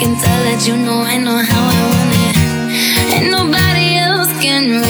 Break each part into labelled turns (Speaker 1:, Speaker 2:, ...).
Speaker 1: can tell that you know I know how I want it. and nobody else can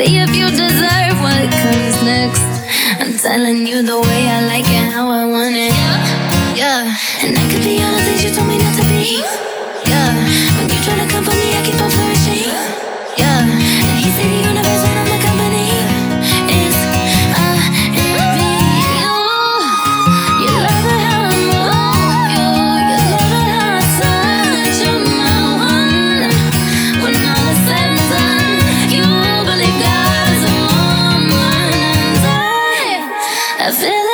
Speaker 1: See if you deserve what comes next. I'm telling you the way I like it, how I Cause it